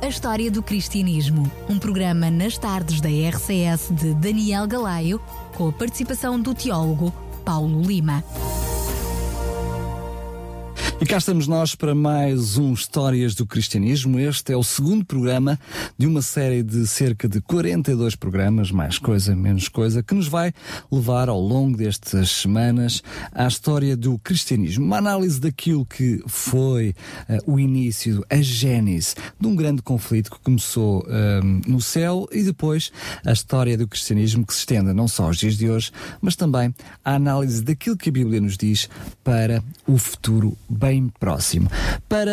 A História do Cristianismo, um programa nas tardes da RCS de Daniel Galaio, com a participação do teólogo Paulo Lima. E cá estamos nós para mais um Histórias do Cristianismo. Este é o segundo programa de uma série de cerca de 42 programas, mais coisa, menos coisa, que nos vai levar ao longo destas semanas à história do cristianismo. Uma análise daquilo que foi uh, o início, a gênese de um grande conflito que começou uh, no céu e depois a história do cristianismo que se estenda não só aos dias de hoje, mas também a análise daquilo que a Bíblia nos diz para o futuro bem bem próximo. Para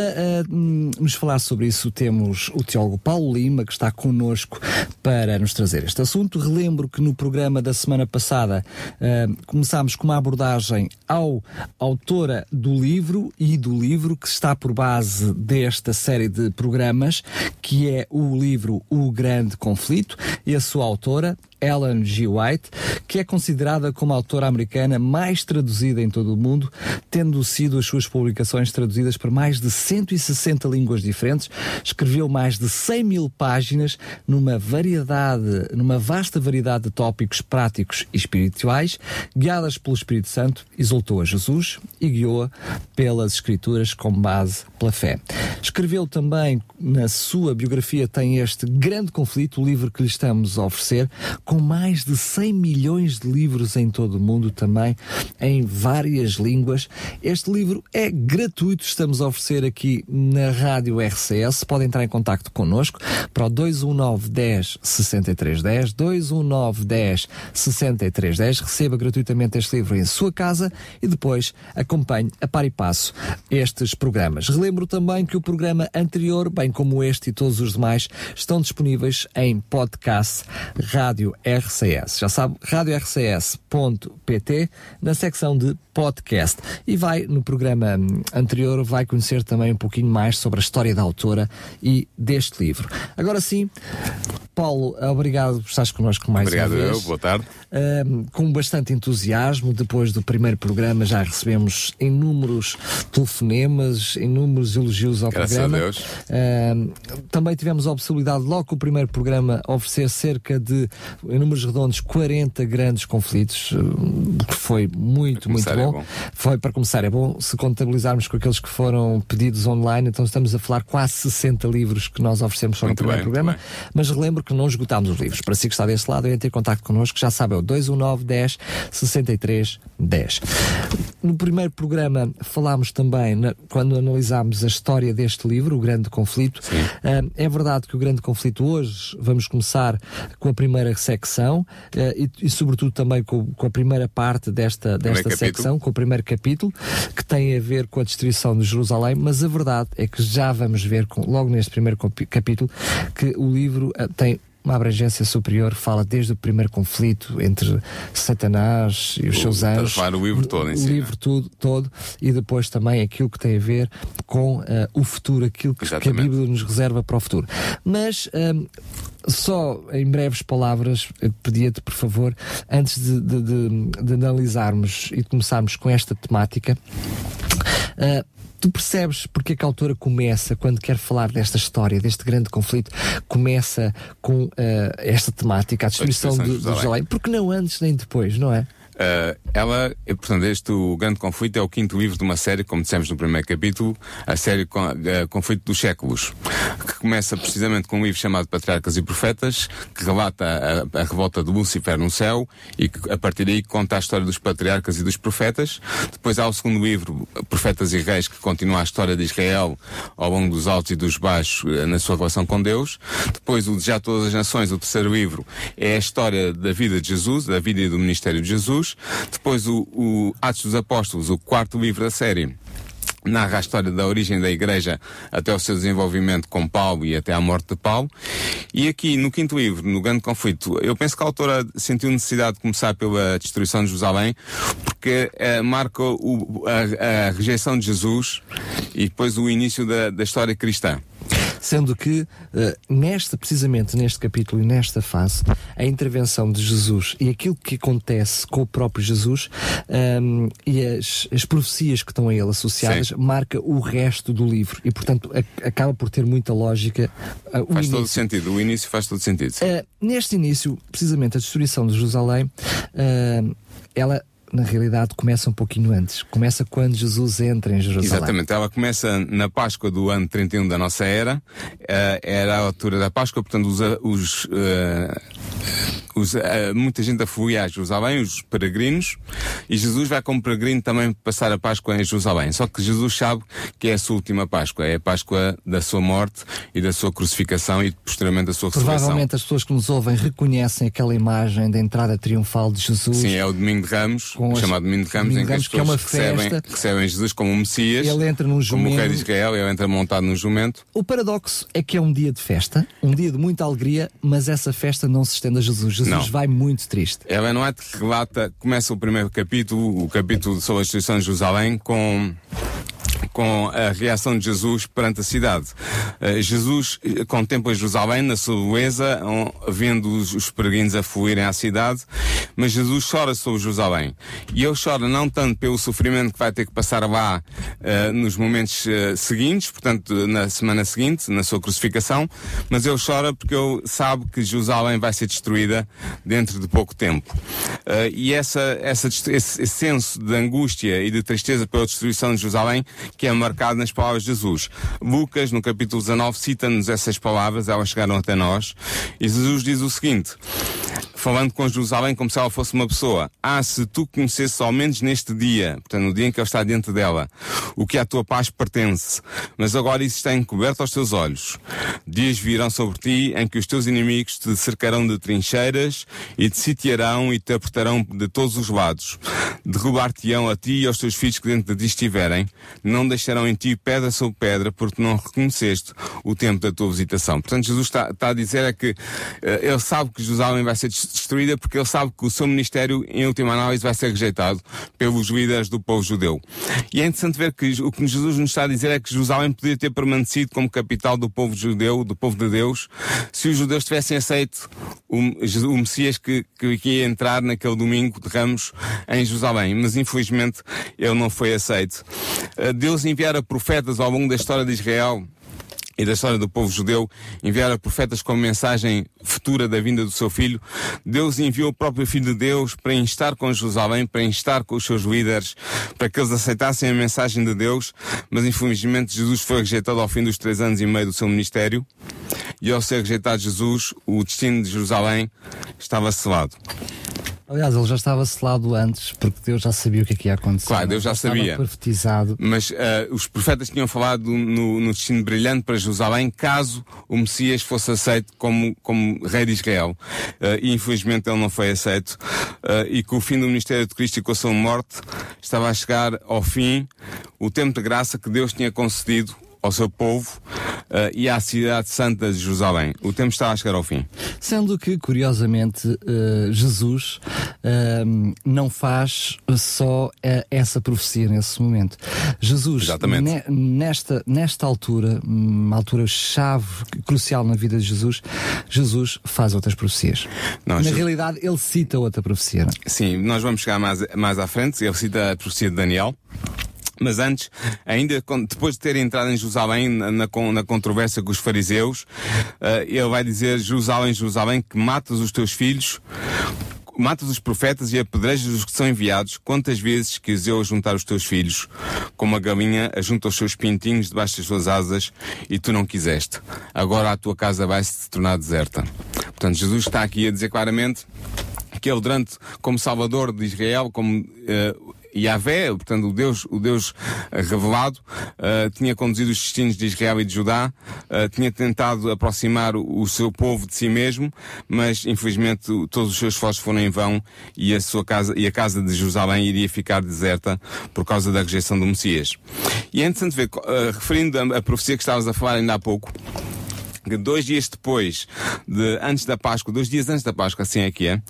uh, nos falar sobre isso, temos o teólogo Paulo Lima, que está connosco para nos trazer este assunto. Relembro que no programa da semana passada uh, começámos com uma abordagem ao autora do livro e do livro que está por base desta série de programas, que é o livro O Grande Conflito, e a sua autora, Ellen G. White, que é considerada como a autora americana mais traduzida em todo o mundo, tendo sido as suas publicações traduzidas para mais de 160 línguas diferentes, escreveu mais de 100 mil páginas numa variedade, numa vasta variedade de tópicos práticos e espirituais, guiadas pelo Espírito Santo, exaltou a Jesus e guiou-a pelas Escrituras com base pela fé. Escreveu também, na sua biografia, tem este grande conflito, o livro que lhe estamos a oferecer, com mais de 100 milhões de livros em todo o mundo também, em várias línguas. Este livro é gratuito, estamos a oferecer aqui na Rádio RCS. Pode entrar em contato connosco para o 219 10 63 10, 219 10 63 10. Receba gratuitamente este livro em sua casa e depois acompanhe a par e passo estes programas. Relembro também que o programa anterior, bem como este e todos os demais, estão disponíveis em podcast Rádio RCS. Já sabe, radiorcs.pt na secção de podcast. E vai, no programa anterior, vai conhecer também um pouquinho mais sobre a história da autora e deste livro. Agora sim, Paulo, obrigado por estares connosco mais obrigado uma vez. Obrigado eu, boa tarde. Uh, com bastante entusiasmo, depois do primeiro programa já recebemos inúmeros telefonemas, inúmeros elogios ao Graças programa. A Deus. Uh, também tivemos a possibilidade, logo com o primeiro programa, oferecer cerca de, em números redondos, 40 grandes conflitos, uh, que foi muito, muito bom. É bom. Foi, para começar, é bom se contabilizarmos com aqueles que foram pedidos online, então estamos a falar quase 60 livros que nós oferecemos só no primeiro bem, programa, mas relembro que não esgotámos os livros. Para si que está desse lado, entre em contato connosco, já sabe, é o 219 10 63 10. No primeiro programa falámos também, na, quando analisámos a história deste livro, O Grande Conflito. Uh, é verdade que o Grande Conflito hoje vamos começar com a primeira secção uh, e, e, sobretudo, também com, com, a primeira parte desta, desta secção, com o primeiro capítulo, que tem a ver com a destruição de Jerusalém, mas a verdade é que já vamos ver, com, logo neste primeiro capítulo, que o livro uh, tem uma abrangência superior, fala desde o primeiro conflito entre Satanás e os o, seus anjos. o livro todo em si. O livro tudo, todo, e depois também aquilo que tem a ver com uh, o futuro, aquilo que, que, a Bíblia nos reserva para o futuro. Mas. Um, só em breves palavras, pedia-te, por favor, antes de, de, de, de, analisarmos e começarmos com esta temática, uh, tu percebes porque é que a autora começa, quando quer falar desta história, deste grande conflito, começa com uh, esta temática, a destruição, a de, de Jerusalém? Porque não antes nem depois, não é? Uh, ela, portanto, este o Grande Conflito é o quinto livro de uma série, como dissemos no primeiro capítulo, a série uh, Conflito dos Séculos, que começa precisamente com um livro chamado Patriarcas e Profetas, que relata a, a revolta de Lúcifer no céu e que a partir daí conta a história dos patriarcas e dos profetas. Depois há o segundo livro, Profetas e Reis, que continua a história de Israel ao longo dos altos e dos baixos na sua relação com Deus. Depois o de Já Todas as Nações, o terceiro livro, é a história da vida de Jesus, da vida e do ministério de Jesus. Depois o, o Atos dos Apóstolos, o quarto livro da série, narra a história da origem da igreja até o seu desenvolvimento com Paulo e até à morte de Paulo. E aqui, no quinto livro, no Grande Conflito, eu penso que a autora sentiu necessidade de começar pela destruição de Jerusalém, porque eh, marca o, a, a, rejeição de Jesus e depois o início da, da história cristã. Sendo que, uh, nesta, precisamente neste capítulo e nesta fase, a intervenção de Jesus e aquilo que acontece com o próprio Jesus um, ehm, e as, as profecias que estão a ele associadas, Sim. marca o resto do livro. E, portanto, a, acaba por ter muita lógica. Uh, faz início. todo sentido. O início faz todo sentido. Uh, neste início, precisamente, a destruição de Jerusalém, ela na realidade, começa um pouquinho antes. Começa quando Jesus entra em Jerusalém. Exatamente. Ela começa na Páscoa do ano 31 da nossa era. Uh, era a altura da Páscoa, portanto, os, os uh, os, muita gente afluía a Jerusalém, os peregrinos, e Jesus vai como peregrino também passar a Páscoa em Jerusalém. Só que Jesus sabe que é a sua última Páscoa, é a Páscoa da sua morte e da sua crucificação e posteriormente da sua ressurreição. Provavelmente as pessoas que nos ouvem reconhecem aquela imagem da entrada triunfal de Jesus. Sim, é o Domingo de Ramos, chamado Domingo de Ramos, Domingo em que as pessoas que é recebem, recebem, Jesus como o Messias, ele entra num jumento. como o rei de Israel, ele entra montado num jumento. O paradoxo é que é um dia de festa, um dia de muita alegria, mas essa festa não se estende a Jesus. Jesus não. vai muito triste. Ela não é que relata, começa o primeiro capítulo, o capítulo sobre a destruição de Jerusalém, com com a reação de Jesus perante a cidade. Uh, Jesus contempla Jerusalém na sua beleza, vendo os, os peregrinos a fluírem à cidade, mas Jesus chora sobre Jerusalém. E ele chora não tanto pelo sofrimento que vai ter que passar lá uh, nos momentos seguintes, portanto, na semana seguinte, na sua crucificação, mas ele chora porque ele sabe que Jerusalém vai ser destruída dentro de pouco tempo. e essa, essa, esse, esse senso de angústia e de tristeza pela destruição de Jerusalém que é marcado nas palavras de Jesus. Lucas, no capítulo 19, cita-nos essas palavras, elas chegaram até nós, e Jesus diz o seguinte: falando com Jerusalém como se ela fosse uma pessoa. Ah, se tu conhecesses ao menos neste dia, portanto, no dia em que ele está dentro dela, o que à tua paz pertence, mas agora isso está encoberto aos teus olhos. Dias virão sobre ti em que os teus inimigos te cercarão de trincheiras e te sitiarão e te apertarão de todos os lados. Derrubar-te-ão a ti e aos teus filhos que dentro de ti estiverem. Não deixarão em ti pedra sobre pedra porque não reconheceste o tempo da tua visitação. Portanto, Jesus está, está a dizer é que uh, ele sabe que Jerusalém vai ser porque ele sabe que o seu ministério, em última análise, vai ser rejeitado pelos líderes do povo judeu. E é interessante ver que o que Jesus nos está a dizer é que Jerusalém podia ter permanecido como capital do povo judeu, do povo de Deus, se os judeus tivessem aceito o, o Messias que, que, que ia entrar naquele domingo de Ramos em Jerusalém. Mas infelizmente ele não foi aceito. Eh, Deus enviara profetas ao longo da história de Israel e da história do povo judeu, enviara profetas como mensagem futura da vinda do seu filho, Deus enviou o próprio Filho de Deus para instar com Jerusalém, para instar com os seus líderes, para que eles aceitassem a mensagem de Deus, mas infelizmente Jesus foi rejeitado ao fim dos três anos e meio do seu ministério, e ao ser rejeitado Jesus, o destino de Jerusalém estava selado. Aliás, ele já estava selado antes, porque Deus já sabia o que, é que ia acontecer. Claro, Deus já, já sabia. profetizado. Mas uh, os profetas tinham falado no, no, destino brilhante para Jerusalém, caso o Messias fosse aceito como, como rei de Israel. Uh, e infelizmente ele não foi aceito. Uh, e com o fim do ministério de Cristo e com a sua morte, estava a chegar ao fim o tempo de graça que Deus tinha concedido ao seu povo uh, e à cidade santa de Jerusalém. O tempo está a chegar ao fim. Sendo que, curiosamente, uh, Jesus uh, não faz só essa profecia nesse momento. Jesus, ne nesta, nesta altura, uma altura chave, crucial na vida de Jesus, Jesus faz outras profecias. Não, na Jesus... realidade, ele cita outra profecia. Não? É? Sim, nós vamos chegar mais, mais à frente. Ele cita a profecia de Daniel. Mas antes, ainda depois de ter entrado em Jerusalém na, na, na controvérsia com os fariseus, uh, ele vai dizer, Jerusalém, Jerusalém, que matas os teus filhos, matas os profetas e apedrejas os que são enviados, quantas vezes quis eu juntar os teus filhos, como a galinha ajunta os seus pintinhos debaixo das suas asas, e tu não quiseste. Agora a tua casa vai se tornar deserta. Portanto, Jesus está aqui a dizer claramente que ele durante, como Salvador de Israel, como uh, Yahvé, portanto o Deus, o Deus uh, revelado, uh, tinha conduzido os destinos de Israel e de Judá, uh, tinha tentado aproximar o, seu povo de si mesmo, mas infelizmente todos os seus esforços foram em vão e a sua casa e a casa de Jerusalém iria ficar deserta por causa da rejeição do Messias. E é interessante ver, referindo a, a profecia que estavas a falar ainda há pouco, dois dias depois, de, antes da Páscoa, dois dias antes da Páscoa, assim é que é,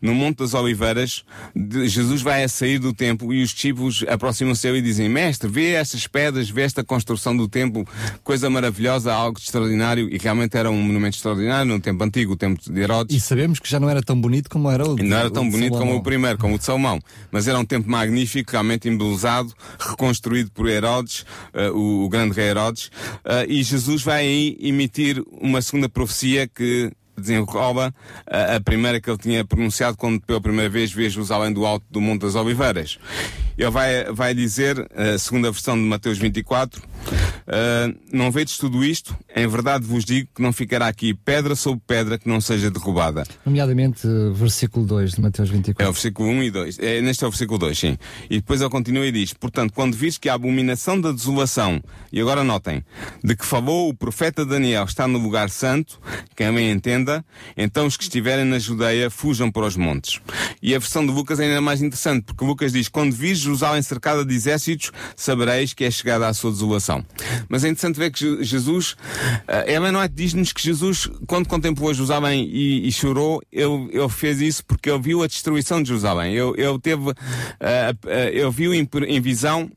no Monte das Oliveiras, de, Jesus vai a sair do templo e os discípulos aproximam-se e dizem, mestre, vê estas pedras, vê esta construção do templo, coisa maravilhosa, algo extraordinário, e realmente era um monumento extraordinário no tempo antigo, o templo de Herodes. E sabemos que já não era tão bonito como era o de, Não era tão bonito como o primeiro, como o de Salomão, mas era um templo magnífico, realmente embelezado, reconstruído por Herodes, uh, o, o, grande rei Herodes, uh, e Jesus vai aí emitir uma segunda profecia que desenrola a, a, primeira que ele tinha pronunciado quando pela primeira vez vê Jerusalém do alto do Monte das Oliveiras. Ele vai, vai dizer, a segunda versão de Mateus 24, uh, não vedes tudo isto? Em verdade vos digo que não ficará aqui pedra sobre pedra que não seja derrubada. Nomeadamente, versículo 2 de Mateus 24. É o versículo 1 e 2. É, neste é o versículo 2, sim. E depois ele continua e diz, portanto, quando vires que a abominação da desolação, e agora notem, de que falou o profeta Daniel está no lugar santo, quem bem entenda, então os que estiverem na Judeia fujam para os montes. E a versão de Lucas é ainda mais interessante, porque Lucas diz, quando vires Jerusalém cercada de exércitos, sabereis que é chegada à sua desolação. Mas é interessante ver que Jesus, uh, diz-nos que Jesus, quando contemplou Jerusalém e, e, chorou, ele, ele fez isso porque ele viu a destruição de Jerusalém. Ele, ele teve, uh, uh, ele viu em, em visão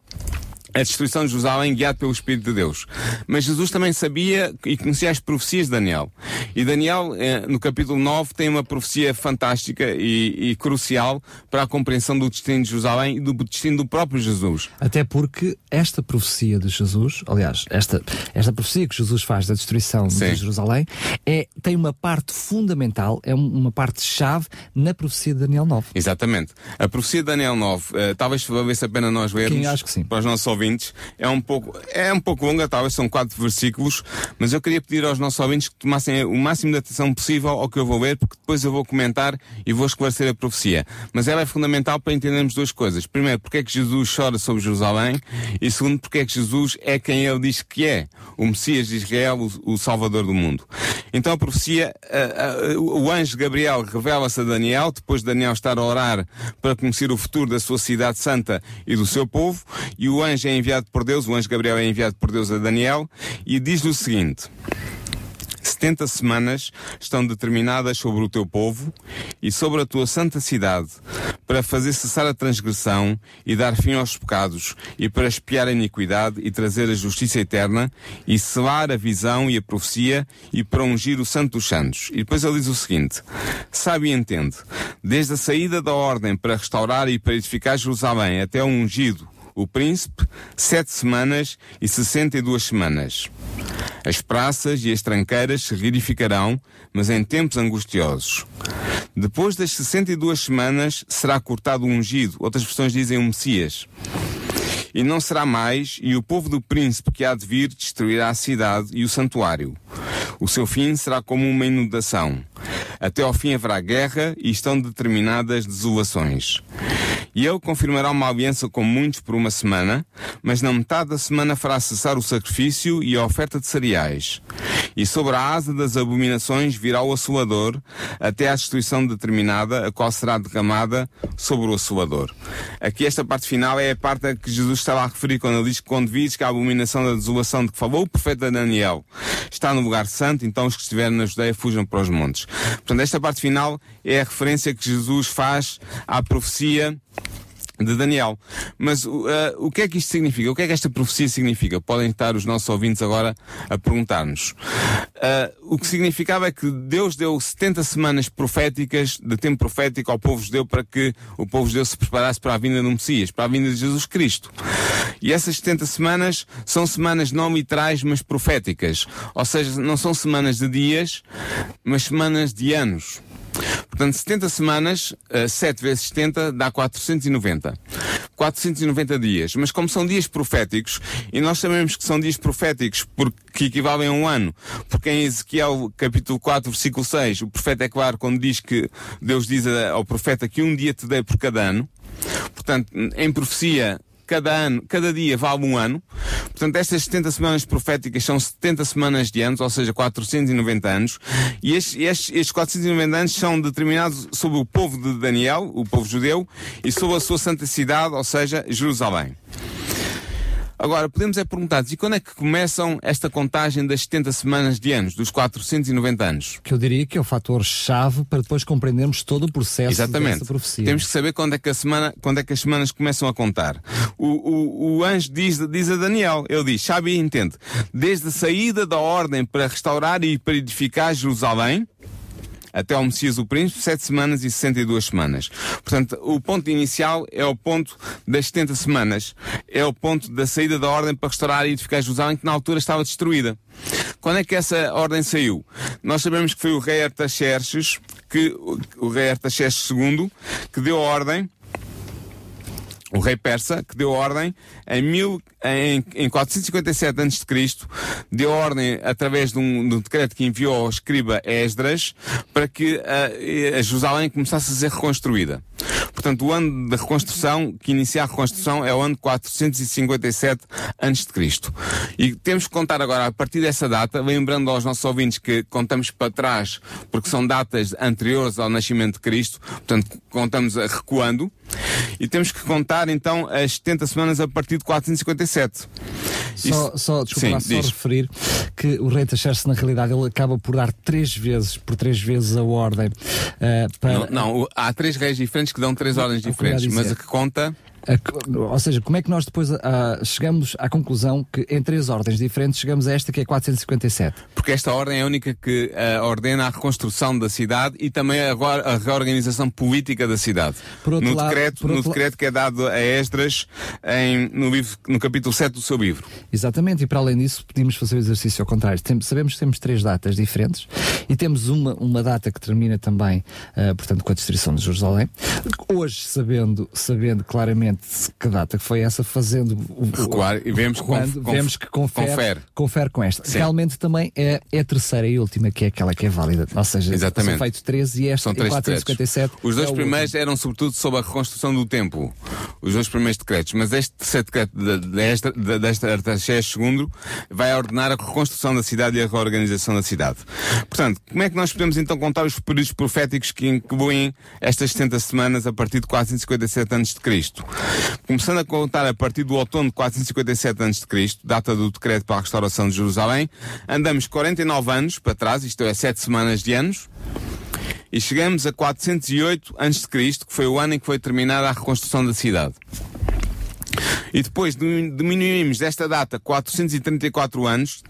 a destruição de Jerusalém guiado pelo Espírito de Deus. Mas Jesus também sabia e conhecia as profecias de Daniel. E Daniel, eh, no capítulo 9, tem uma profecia fantástica e, e, crucial para a compreensão do destino de Jerusalém e do destino do próprio Jesus. Até porque esta profecia de Jesus, aliás, esta, esta profecia que Jesus faz da destruição Sim. de Jerusalém, é, tem uma parte fundamental, é uma parte chave na profecia de Daniel 9. Exatamente. A profecia de Daniel 9, uh, talvez valesse a pena nós lermos. Quem acho que sim. Para os nossos ouvintes ouvintes. É um pouco, é um pouco longa, talvez são quatro versículos, mas eu queria pedir aos nossos ouvintes que tomassem o máximo de atenção possível ao que eu vou ler, porque depois eu vou comentar e vou esclarecer a profecia. Mas ela é fundamental para entendermos duas coisas. Primeiro, porque é que Jesus chora sobre Jerusalém e segundo, porque é que Jesus é quem ele diz que é, o Messias de Israel, o, Salvador do mundo. Então a profecia, uh, uh, o anjo Gabriel revela-se a Daniel, depois de Daniel estar a orar para conhecer o futuro da sua cidade santa e do seu povo, e o anjo é enviado por Deus, o anjo Gabriel é enviado por Deus a Daniel e diz-lhe o seguinte: 70 semanas estão determinadas sobre o teu povo e sobre a tua santa cidade, para fazer cessar a transgressão e dar fim aos pecados, e para espiar a iniquidade e trazer a justiça eterna, e selar a visão e a profecia, e para ungir o santo dos santos. E depois ele diz o seguinte: Sabe e entende, desde a saída da ordem para restaurar e para edificar Jerusalém até o ungido, o príncipe, sete semanas e sessenta e duas semanas. As praças e as tranqueiras se reedificarão, mas em tempos angustiosos. Depois das sessenta e duas semanas será cortado o ungido, outras versões dizem o Messias. E não será mais, e o povo do príncipe que há de vir destruirá a cidade e o santuário. O seu fim será como uma inundação. Até ao fim haverá guerra e estão determinadas desolações. E ele confirmará uma aliança com muitos por uma semana, mas na metade da semana fará cessar o sacrifício e a oferta de cereais. E sobre a asa das abominações virá o assolador, até à destruição determinada, a qual será derramada sobre o assolador. Aqui esta parte final é a parte a que Jesus estava a referir quando ele diz que quando vis que a abominação da desolação de que falou o profeta Daniel está no lugar santo, então os que estiverem na Judeia fujam para os montes. Portanto, esta parte final é a referência que Jesus faz à profecia de Daniel. Mas uh, o que é que isto significa? O que é que esta profecia significa? Podem estar os nossos ouvintes agora a perguntar-nos. Uh, o que significava é que Deus deu 70 semanas proféticas, de tempo profético ao povo judeu para que o povo judeu se preparasse para a vinda do Messias, para a vinda de Jesus Cristo. E essas 70 semanas são semanas não literais, mas proféticas. Ou seja, não são semanas de dias, mas semanas de anos. Portanto, 70 semanas, uh, 7 vezes 70 dá 490. 490 dias. Mas como são dias proféticos, e nós sabemos que são dias proféticos porque equivalem a um ano, porque em Ezequiel capítulo 4, versículo 6, o profeta é claro quando diz que Deus diz ao profeta que um dia te dei por cada ano, Portanto, em profecia, cada ano, cada dia vale um ano. Portanto, estas 70 semanas proféticas são 70 semanas de anos, ou seja, 490 anos. E estes, estes, estes 490 anos são determinados sobre o povo de Daniel, o povo judeu, e sobre a sua santa cidade, ou seja, Jerusalém. Agora, podemos é perguntar e quando é que começam esta contagem das 70 semanas de anos, dos 490 anos? Que eu diria que é o fator-chave para depois compreendermos todo o processo Exatamente. dessa profecia. Temos que saber quando é que, a semana, quando é que as semanas começam a contar. O, o, o anjo diz, diz a Daniel, ele diz, sabe e entende, desde a saída da ordem para restaurar e para edificar Jerusalém, até ao Messias o Príncipe, 7 semanas e 62 semanas. Portanto, o ponto inicial é o ponto das 70 semanas. É o ponto da saída da ordem para restaurar e edificar Jerusalém, que na altura estava destruída. Quando é que essa ordem saiu? Nós sabemos que foi o rei Artaxerxes, que, o rei Artaxerxes II, que deu a ordem o rei persa, que deu ordem em, mil, em, em 457 a.C., deu ordem através de um, de um, decreto que enviou ao escriba Esdras para que a, a Jerusalém começasse a ser reconstruída. Portanto, o ano da reconstrução, que inicia a reconstrução, é o ano 457 a.C. E temos que contar agora, a partir dessa data, lembrando aos nossos ouvintes que contamos para trás, porque são datas anteriores ao nascimento de Cristo, portanto, contamos recuando, e temos que contar então as 70 semanas a partir de 457. Só, só, desculpa Sim, lá, só referir que o rei Taxerxes, na realidade, ele acaba por dar três vezes, por três vezes a ordem eh, para... Não, não, há três reis diferentes que dão três ordens diferentes, mas a que conta ou seja, como é que nós depois ah, chegamos à conclusão que em três ordens diferentes chegamos a esta que é 457? Porque esta ordem é a única que eh, ordena a reconstrução da cidade e também agora a reorganização política da cidade. Por outro no lado- decreto, no decreto que é dado a Esdras em, no, livro, no capítulo 7 do seu livro. Exatamente, e para além disso podíamos fazer o exercício ao contrário. Tem- sabemos que temos três datas diferentes e temos uma, uma data que termina também, ah, portanto, com a destruição de Jerusalém. Hoje, sabendo, sabendo claramente que data que foi essa, fazendo Recuar e vemos quando conf- vemos que confere, confere. confere com esta. Sim. Realmente também é, é a terceira e última que é aquela que é válida. Ou seja, Exatamente. são feitos 13 e esta São em três 457. decretos. Os dois é primeiros eram sobretudo sobre a reconstrução do templo. Os dois primeiros decretos. Mas este terceiro decreto de- desta, de- desta Artaxerxes II vai ordenar a reconstrução da cidade e a reorganização da cidade. Portanto, como é que nós podemos então contar os períodos proféticos que incluem estas 70 semanas a partir de 457 a.C.? Começando a contar a partir do outono de 457 a.C., data do decreto para a restauração de Jerusalém, andamos 49 anos para trás, isto é, 7 semanas de anos, e chegamos a 408 a.C., que foi o ano em que foi terminada a reconstrução da cidade. E depois diminu- diminuímos desta data 434 anos,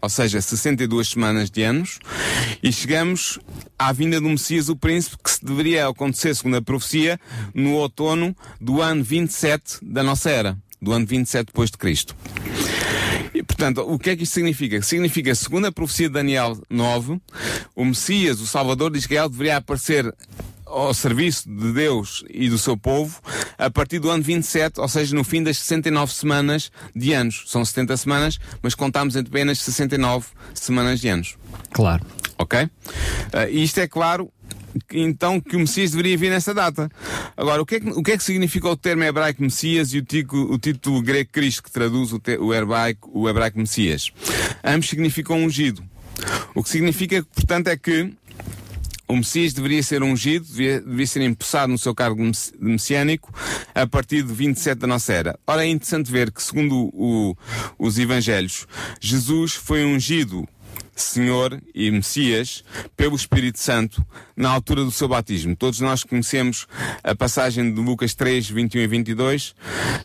ou seja, 62 semanas de anos, e chegamos à vinda do Messias, o Príncipe, que se deveria acontecer, segundo a profecia, no outono do ano 27 da nossa era, do ano 27 depois de Cristo. E, portanto, o que é que isto significa? Significa, segundo a profecia de Daniel 9, o Messias, o Salvador de Israel, deveria aparecer ao serviço de Deus e do seu povo a partir do ano 27, ou seja, no fim das 69 semanas de anos. São 70 semanas, mas contamos apenas 69 semanas de anos. Claro. Ok? Ah, e isto é claro então que o Messias deveria vir nessa data. Agora, o que é que, o que, é que significa o termo hebraico Messias e o, tico, o título grego Cristo, que traduz o, te- o, hebraico, o hebraico Messias? Ambos significam ungido. O que significa, portanto, é que o Messias deveria ser ungido, devia, devia ser empossado no seu cargo mess- messiânico a partir de 27 da nossa era. Ora, é interessante ver que, segundo o- os Evangelhos, Jesus foi ungido Senhor e Messias pelo Espírito Santo na altura do seu batismo. Todos nós conhecemos a passagem de Lucas 3, 21 e 22,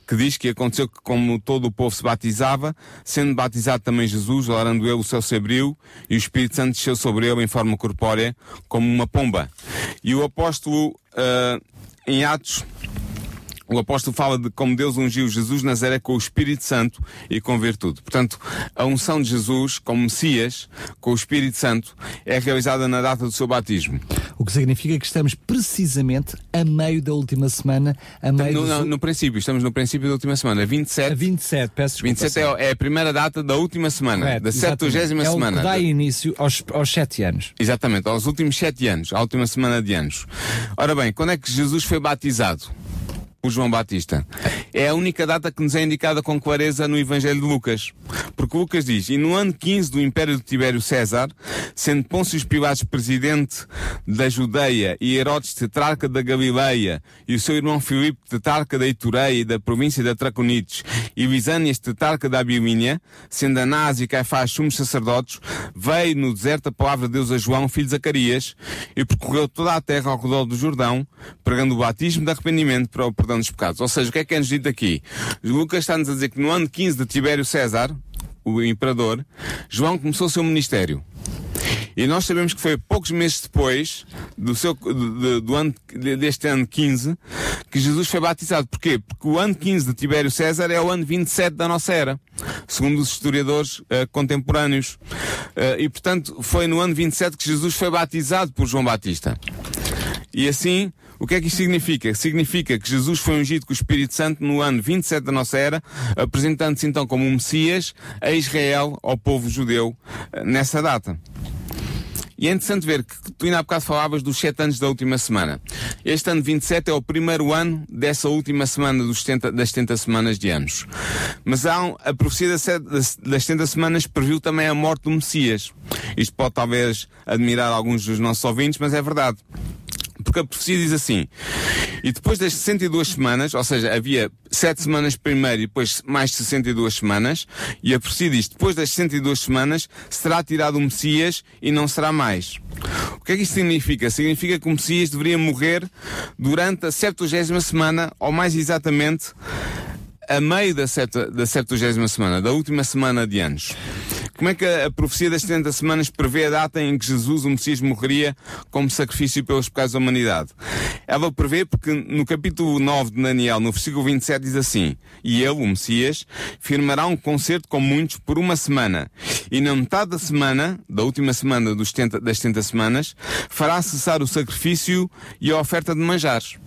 que diz que aconteceu que como todo o povo se batizava, sendo batizado também Jesus, orando ele o céu se abriu e o Espírito Santo desceu sobre ele em forma corpórea como uma pomba. E o apóstolo ah, em Atos o apóstolo fala de como Deus ungiu Jesus Nazaré com o Espírito Santo e com virtude. Portanto, a unção de Jesus como Messias com o Espírito Santo é realizada na data do seu batismo. O que significa que estamos precisamente a meio da última semana, a meio No, dos- no, no princípio, estamos no princípio da última semana, a 27. 27, peço desculpa. 27 é, é a primeira data da última semana, Correto, da exatamente. 70 é semana. que dá início aos, aos sete anos. Exatamente, aos últimos sete anos, à última semana de anos. Ora bem, quando é que Jesus foi batizado? João Batista. É a única data que nos é indicada com clareza no Evangelho de Lucas. Porque Lucas diz, e no ano 15 do Império de Tibério César, sendo Pôncio Pilatos presidente da Judeia e Herodes tetrarca da Galileia e o seu irmão Filipe tetrarca da Itureia e da província da Traconites e Lisânias tetrarca da Abilinia, sendo Anás e Caifás sumos sacerdotes, veio no deserto a palavra de Deus a João, filho de Zacarias, e percorreu toda a terra ao redor do Jordão, pregando o batismo de arrependimento para o perdão dos pecados. Ou seja, o que é que é-nos dito aqui? Lucas está-nos a dizer que no ano 15 de Tibério César, o imperador, João começou o seu ministério. E nós sabemos que foi poucos meses depois do, seu, do, do ano, deste ano 15 que Jesus foi batizado. Porquê? Porque o ano 15 de Tibério César é o ano 27 da nossa era, segundo os historiadores uh, contemporâneos. Uh, e portanto foi no ano 27 que Jesus foi batizado por João Batista. E assim, o que é que isto significa? Significa que Jesus foi ungido com o Espírito Santo no ano 27 da nossa era, apresentando-se então como um Messias a Israel, ao povo judeu, nessa data. E é interessante ver que tu ainda há bocado falavas dos sete anos da última semana. Este ano 27 é o primeiro ano dessa última semana dos 70, das 70 semanas de anos. Mas há um, a profecia das, das 70 semanas previu também a morte do Messias. Isto pode talvez admirar alguns dos nossos ouvintes, mas é verdade porque a profecia diz assim: E depois das 62 semanas, ou seja, havia 7 semanas primeiro e depois mais 62 semanas, e a profecia diz: Depois das 62 semanas será tirado o Messias e não será mais. O que é que isto significa? Significa que o Messias deveria morrer durante a 70 semana, ou mais exatamente, a meio da, seta, da 70 semana, da última semana de anos. Como é que a, a profecia das 70 semanas prevê a data em que Jesus, o Messias, morreria como sacrifício pelos pecados da humanidade? Ela prevê porque no capítulo 9 de Daniel, no versículo 27, diz assim: E ele, o Messias, firmará um concerto com muitos por uma semana, e na metade da semana, da última semana dos 70, das 70 semanas, fará cessar o sacrifício e a oferta de manjares.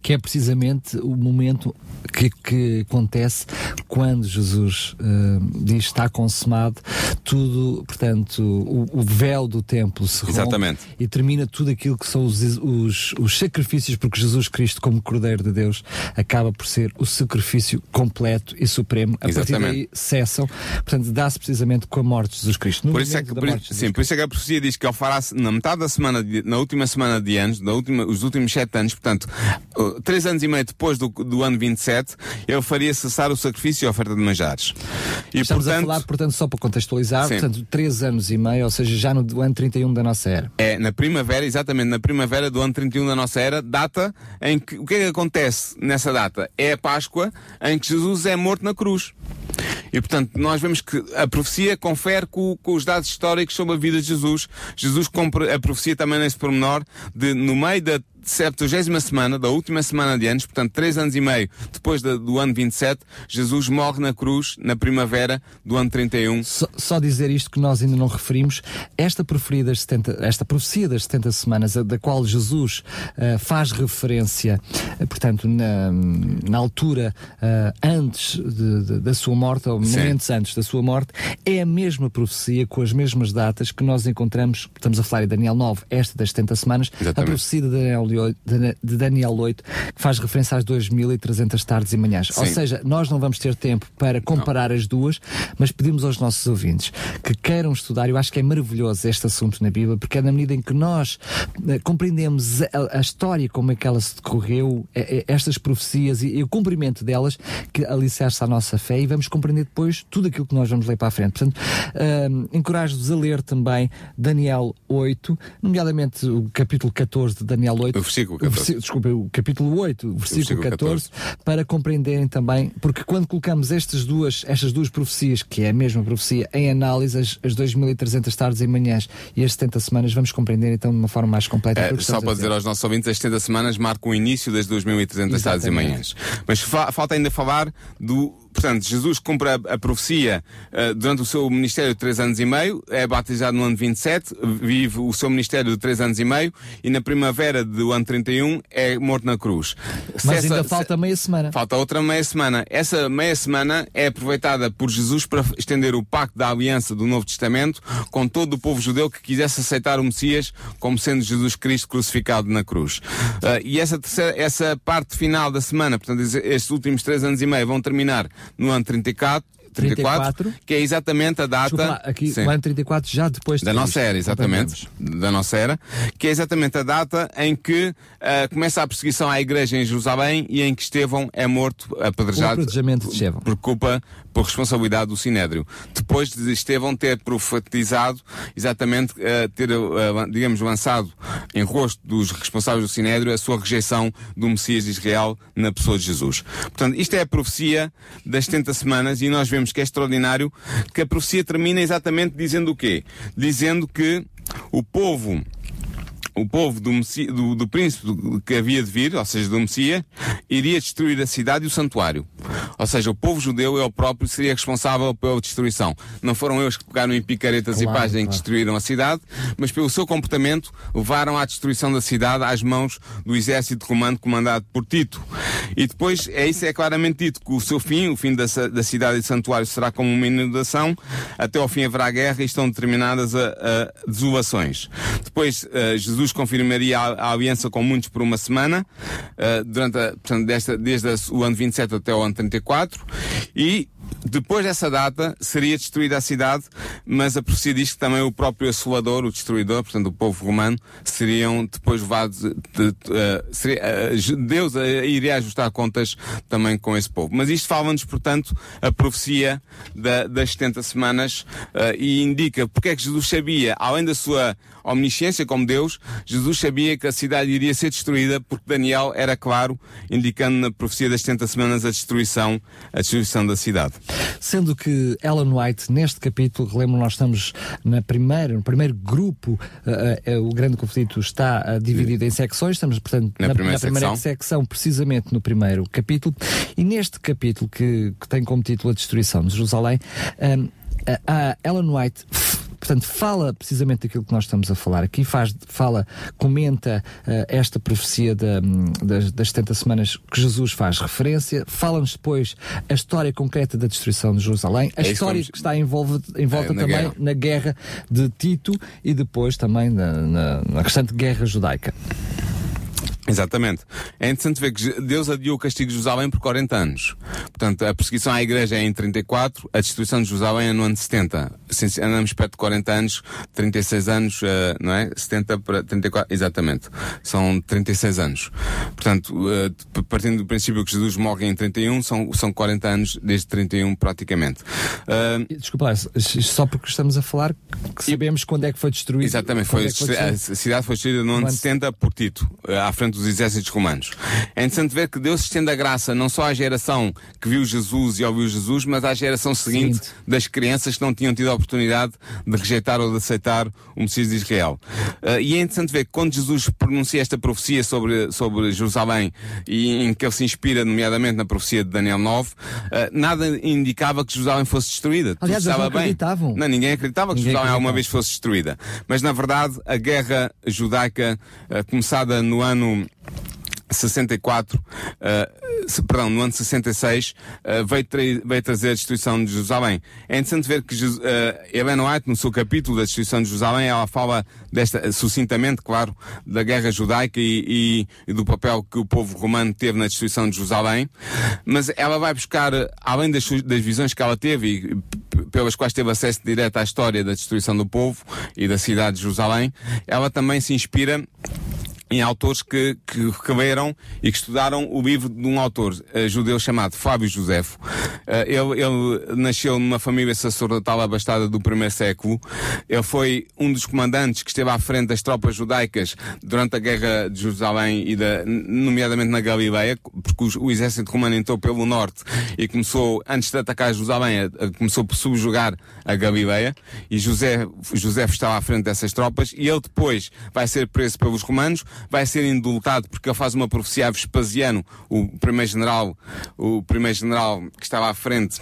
Que é precisamente o momento que, que acontece quando Jesus uh, diz está consumado, tudo, portanto, o, o, véu do templo se rompe e termina tudo aquilo que são os, os, os, sacrifícios, porque Jesus Cristo, como Cordeiro de Deus, acaba por ser o sacrifício completo e supremo. A Exatamente. partir daí cessam, portanto, dá-se precisamente com a morte de Jesus Cristo. No por isso é que, por, sim, por isso é que a profecia diz que ele fará na metade da semana, de, na última semana de anos, na última, os últimos sete anos, portanto, uh, três anos e meio depois do, do ano 27, ele faria cessar o sacrifício e a oferta de manjares. E, Estamos portanto, a falar, portanto, só para contextualizar, sim. portanto, três anos e meio, ou seja, já no ano 31 da nossa era. É, na primavera, exatamente, na primavera do ano 31 da nossa era, data em que, o que é que acontece nessa data? É a Páscoa em que Jesus é morto na cruz. E portanto, nós vemos que a profecia confere com, com, os dados históricos sobre a vida de Jesus. Jesus compra a profecia também nesse pormenor de, no meio da 70 semana, da última semana de anos, portanto, três anos e meio depois da, do ano 27, Jesus morre na cruz na primavera do ano 31. Só, só dizer isto que nós ainda não referimos, esta, das 70, esta profecia das 70 semanas, da qual Jesus uh, faz referência, uh, portanto, na, na altura uh, antes de, de, da sua morte, ou momentos antes da sua morte, é a mesma profecia com as mesmas datas que nós encontramos, estamos a falar em Daniel 9, esta das 70 semanas, Exatamente. a profecia de Daniel de Daniel 8, que faz referência às 2.300 tardes e manhãs. Sim. Ou seja, nós não vamos ter tempo para comparar não. as duas, mas pedimos aos nossos ouvintes que queiram estudar. Eu acho que é maravilhoso este assunto na Bíblia, porque é na medida em que nós uh, compreendemos a, a, história, como é que ela se decorreu, é, é, estas profecias e, e, o cumprimento delas, que alicerça a nossa fé e vamos compreender depois tudo aquilo que nós vamos ler para a frente. Portanto, uh, encorajo-vos a ler também Daniel 8, nomeadamente o capítulo 14 de Daniel 8 versículo 14. O desculpa, o capítulo 8, o versículo, o versículo 14, 14, para compreenderem também, porque quando colocamos estas duas, estas duas profecias, que é a mesma profecia, em análise, as, as 2.300 tardes e manhãs e as 70 semanas, vamos compreender então de uma forma mais completa. É, só para dizer aos nossos ouvintes, as 70 semanas marcam o início das 2.300 tardes e manhãs. Mas fa falta ainda falar do portanto, Jesus cumpre a, a profecia uh, durante o seu ministério de três anos e meio, é batizado no ano 27, vive o seu ministério de três anos e meio e na primavera do ano 31 é morto na cruz. Mas essa, ainda falta meia semana. Falta outra meia semana. Essa meia semana é aproveitada por Jesus para estender o pacto da aliança do Novo Testamento com todo o povo judeu que quisesse aceitar o Messias como sendo Jesus Cristo crucificado na cruz. Uh, e essa, terceira, essa parte final da semana, portanto, estes últimos três anos e meio vão terminar no ano 34, 34, 34, que é exatamente a data. Lá, aqui sim. o ano 34 já depois de da nossa era, exatamente, da nossa era, que é exatamente a data em que uh, começa a perseguição à igreja em Jerusalém e em que Estevão é morto apedrejado por, por culpa por responsabilidade do Sinédrio. Depois de Estevão ter profetizado, exatamente, uh, ter, uh, digamos, lançado em rosto dos responsáveis do Sinédrio a sua rejeição do Messias de Israel na pessoa de Jesus. Portanto, isto é a profecia das 70 semanas e nós vemos que é extraordinário que a profecia termina exatamente dizendo o quê? Dizendo que o povo o povo do, do, do príncipe que havia de vir, ou seja, do Messias, iria destruir a cidade e o santuário. Ou seja, o povo judeu, ele próprio, seria responsável pela destruição. Não foram eles que pegaram em picaretas claro, e páginas claro. e destruíram a cidade, mas pelo seu comportamento levaram à destruição da cidade às mãos do exército romano comandado por Tito. E depois, é isso é claramente dito, que o seu fim, o fim da, da cidade e do santuário será como uma inundação, até ao fim haverá guerra e estão determinadas a, a desolações. Depois, uh, Jesus confirmaria a, a, aliança com muitos por uma semana, uh, durante a, portanto, desta, desde o ano 27 até o ano 34, e depois dessa data seria destruída a cidade, mas a profecia diz que também o próprio assolador, o destruidor, portanto o povo romano, seriam depois levados. De, de, uh, seria, uh, Deus uh, iria ajustar contas também com esse povo. Mas isto fala-nos, portanto, a profecia da, das 70 semanas e indica porque é que Jesus sabia, além da sua omnisciência como Deus, Jesus sabia que a cidade iria ser destruída porque Daniel era claro, indicando na profecia das 70 semanas a destruição, a destruição da cidade. Sendo que Ellen White, neste capítulo, relembro, nós estamos na primeira, no primeiro grupo, uh, uh, o grande conflito está uh, dividido em secções, estamos, portanto, na, na primeira, na primeira secção. secção. precisamente no primeiro capítulo, e neste capítulo, que, que tem como título a destruição de Jerusalém, a Ellen White portanto, fala precisamente daquilo que nós estamos a falar aqui, faz, fala, comenta uh, esta profecia da, das, das 70 semanas que Jesus faz referência, fala-nos depois a história concreta da destruição de Jerusalém, a é história que, que está envolta, envolta é, na também guerra. na guerra de Tito e depois também na, na, na restante guerra judaica. Exatamente. É interessante ver que Deus adiou o castigo de Jerusalém por 40 anos. Portanto, a perseguição à igreja é em 34, a destruição de Jerusalém é no ano 70. Andamos perto de 40 anos, 36 anos, uh, não é? 70 para 34, exatamente. São 36 anos. Portanto, uh, partindo do princípio que Jesus morre em 31, são, são 40 anos desde 31 praticamente. Uh, Desculpa, só porque estamos a falar que sabemos quando é que foi destruído. Exatamente, foi, é foi a cidade foi destruída no ano 70 por Tito, à frente dos exércitos romanos. É interessante ver que Deus estende a graça não só à geração que viu Jesus e ouviu Jesus, mas à geração seguinte Sim. das crianças que não tinham tido a oportunidade de rejeitar ou de aceitar o Messias de Israel. Uh, e é interessante ver que quando Jesus pronuncia esta profecia sobre, sobre Jerusalém e em que ele se inspira, nomeadamente na profecia de Daniel 9, uh, eh, nada indicava que Jerusalém fosse destruída. Aliás, eles não acreditavam. Não, ninguém acreditava que ninguém Jerusalém alguma vez fosse destruída. Mas na verdade, a guerra judaica, uh, começada no ano 64, uh, perdão, no ano 66, uh, veio, tra veio trazer a destruição de Jerusalém. É interessante ver que uh, White, no seu capítulo da destruição de Jerusalém, ela fala desta, sucintamente, claro, da guerra judaica e, e, e, do papel que o povo romano teve na destruição de Jerusalém, mas ela vai buscar, além das, das visões que ela teve e pelas quais teve acesso direto à história da destruição do povo e da cidade de Jerusalém, ela também se inspira em autores que, que releram e que estudaram o livro de um autor uh, judeu chamado Fábio Josefo. Uh, ele, ele, nasceu numa família sacerdotal abastada do primeiro século. Ele foi um dos comandantes que esteve à frente das tropas judaicas durante a guerra de Jerusalém e da, nomeadamente na Galileia, porque o, o, exército romano entrou pelo norte e começou, antes de atacar Jerusalém, a, a, começou por subjugar a Galileia e José, José estava à frente dessas tropas e ele depois vai ser preso pelos romanos, vai ser indultado porque ele faz uma profecia a Vespasiano, o primeiro general, o primeiro general que estava à frente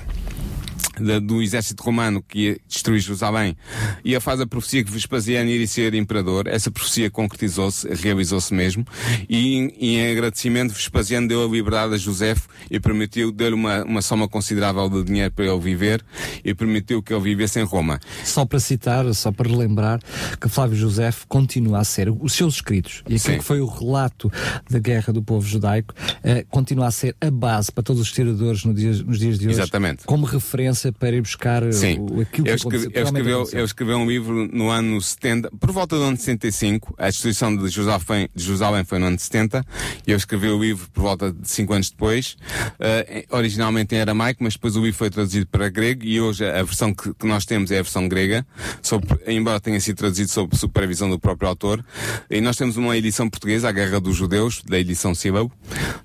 da, do exército romano que ia destruir Jerusalém, e a faz a profecia que Vespasiano iria ser imperador. Essa profecia concretizou-se, realizou-se mesmo, e, em agradecimento Vespasiano deu a liberdade a José e permitiu, deu-lhe uma, uma soma considerável de dinheiro para ele viver e permitiu que ele vivesse em Roma. Só para citar, só para relembrar, que Flávio José continua a ser, os seus escritos, e aquilo Sim. que foi o relato da guerra do povo judaico, eh, continua a ser a base para todos os historiadores no dia, nos dias de hoje, Exatamente. como referência para ir buscar Sim. o, aquilo eu que escrevi, eu escreveu, eu escrevi um livro no ano 70, por volta do ano 65, a destruição de Jerusalém, de Jerusalém foi no ano 70, e eu escrevi o livro por volta de 5 anos depois, uh, originalmente em aramaico, mas depois o livro foi traduzido para grego, e hoje a versão que, que nós temos é a versão grega, sobre, embora tenha sido traduzido sob supervisão do próprio autor, e nós temos uma edição portuguesa, A Guerra dos Judeus, da edição Sílabo,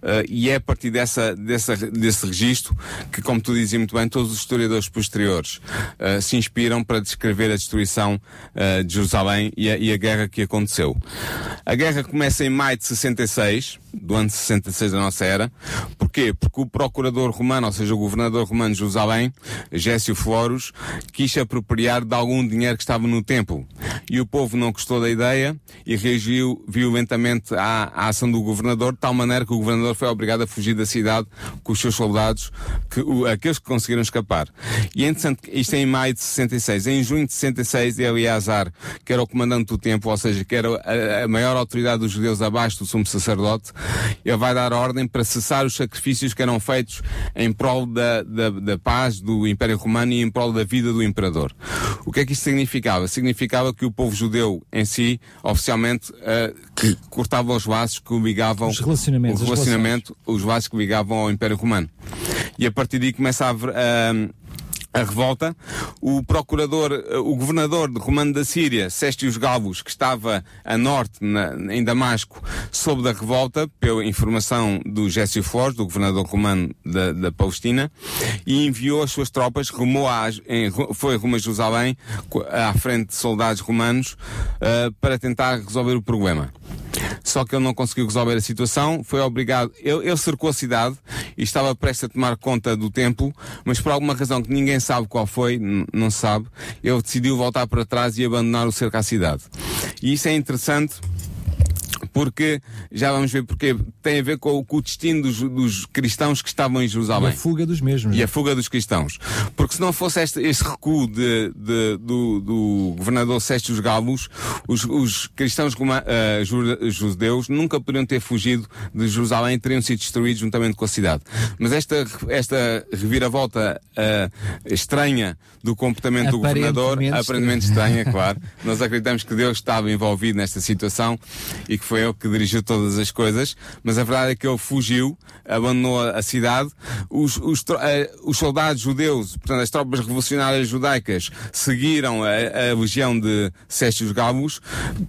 uh, e é a partir dessa, dessa, desse registro que, como tu dizia muito bem, todos os historiadores historiadores posteriores uh, se inspiram para descrever a destruição uh, de Jerusalém e a, e a guerra que aconteceu. A guerra começa em maio de 66, do ano 66 da nossa era. Porquê? Porque o procurador romano, ou seja, o governador romano de Jerusalém, Gécio Florus, quis apropriar de algum dinheiro que estava no templo. E o povo não gostou da ideia e reagiu violentamente à, à ação do governador, de tal maneira que o governador foi obrigado a fugir da cidade com os seus soldados, que, aqueles que conseguiram escapar. E entretanto, isto é em maio de 66. Em junho de 66, Eleazar, que era o comandante do templo, ou seja, que era a, a maior autoridade dos judeus abaixo do sumo sacerdote, ele vai dar ordem para cessar os sacrifícios que eram feitos em prol da, da, da paz do Império Romano e em prol da vida do imperador. O que é que isto significava? Significava que o povo judeu em si, oficialmente, uh, que cortava os vasos que ligavam os relacionamentos, o relacionamento, os vasos que ligavam ao Império Romano. E a partir daí começava a, a revolta. O procurador, o governador de romano da Síria, Céstios Galvos, que estava a norte, na, em Damasco, soube da revolta, pela informação do Gécio Flores, do governador romano da, da Palestina, e enviou as suas tropas, rumou a, em, foi rumo a Jerusalém, à frente de soldados romanos, uh, para tentar resolver o problema só que ele não conseguiu resolver a situação, foi obrigado, ele, ele cercou a cidade e estava prestes a tomar conta do templo, mas por alguma razão que ninguém sabe qual foi, não sabe, ele decidiu voltar para trás e abandonar o cerco à cidade. E isso é interessante porque já vamos ver porque tem a ver com, com o destino dos, dos, cristãos que estavam em Jerusalém. E a fuga dos mesmos. E a fuga dos cristãos. Porque se não fosse este, este recuo de, de, do, do, governador Sérgio Galvos, os, os cristãos uh, judeus nunca poderiam ter fugido de Jerusalém e teriam sido destruídos juntamente com a cidade. Mas esta, esta reviravolta uh, estranha do comportamento do governador, aparentemente estranha, claro, nós acreditamos que Deus estava envolvido nesta situação e que foi ele que dirigiu todas as coisas, mas a verdade é que ele fugiu, abandonou a cidade. Os, os, uh, os soldados judeus, portanto, as tropas revolucionárias judaicas, seguiram a, a legião de Sérgio Galvos,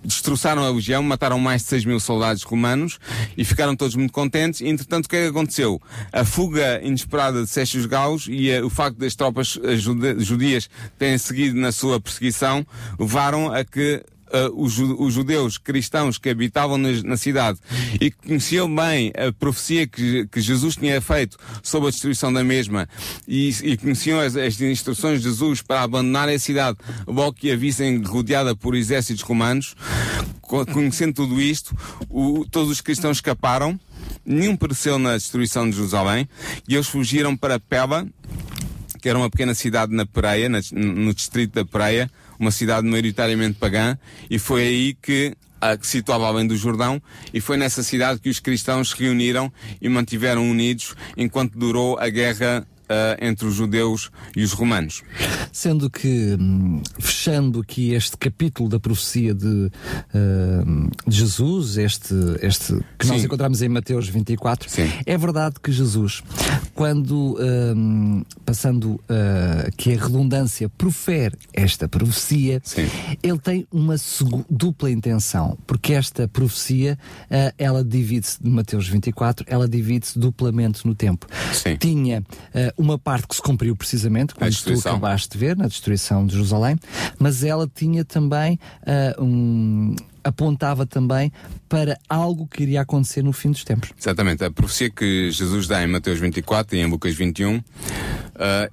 destroçaram a legião, mataram mais de 6 mil soldados romanos e ficaram todos muito contentes. Entretanto, o que é que aconteceu? A fuga inesperada de Sérgio Galvos e uh, o facto das tropas uh, judias terem seguido na sua perseguição levaram a que uh, os, os, judeus cristãos que habitavam na, na, cidade e que conheciam bem a profecia que, que, Jesus tinha feito sobre a destruição da mesma e, e conheciam as, as, instruções de Jesus para abandonar a cidade logo que a vissem rodeada por exércitos romanos, conhecendo tudo isto, o, todos os cristãos escaparam, nenhum pereceu na destruição de Jerusalém e eles fugiram para Pela, que era uma pequena cidade na Pereia, no distrito da Pereia, uma cidade maioritariamente pagã, e foi aí que a que situava além do Jordão, e foi nessa cidade que os cristãos se reuniram e mantiveram unidos enquanto durou a guerra entre os judeus e os romanos. Sendo que, hum, fechando aqui este capítulo da profecia de, uh, de Jesus, este, este que Sim. nós encontramos em Mateus 24, Sim. é verdade que Jesus, quando, uh, passando uh, que a redundância profere esta profecia, Sim. ele tem uma dupla intenção, porque esta profecia, ela divide-se, de Mateus 24, ela divide-se duplamente no tempo. Tinha uma parte que se cumpriu precisamente, como tu acabaste de ver, na destruição de Jerusalém, mas ela tinha também uh, um, apontava também para algo que iria acontecer no fim dos tempos. Exatamente. A profecia que Jesus dá em Mateus 24 e em Lucas 21 uh,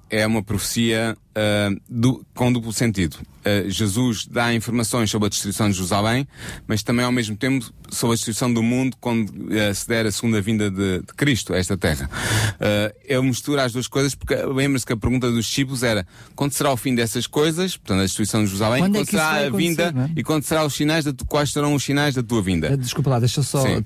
é uma profecia uh, du com duplo sentido. Uh, Jesus dá informações sobre a destruição de Jerusalém, mas também ao mesmo tempo sobre a destruição do mundo quando uh, se der a segunda vinda de, de Cristo a esta terra. Uh, ele mistura as duas coisas porque lembra-se que a pergunta dos discípulos era quando será o fim dessas coisas, portanto a destruição de Jerusalém, Quando é quando será a vinda é? e quando será os sinais da tu, quais serão os sinais da tua vinda. Desculpa lá, deixa só Sim.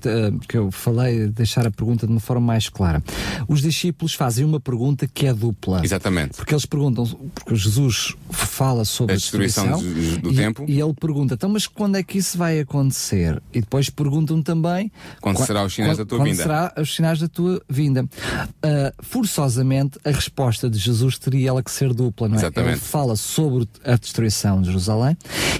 que eu falei, deixar a pergunta de uma forma mais clara. Os discípulos fazem uma pergunta que é dupla. Exatamente. Porque eles perguntam, porque Jesus fala sobre A a destruição destruição, do- do e, templo. E ele pergunta, então, mas quando é que isso vai acontecer? E depois perguntam também Quando qua- será os sinais quando- da tua quando vinda? será os sinais da tua vinda? Ah, forçosamente, a resposta de Jesus teria ela que ser dupla, não é? Exatamente. Ele fala sobre a destruição de Jerusalém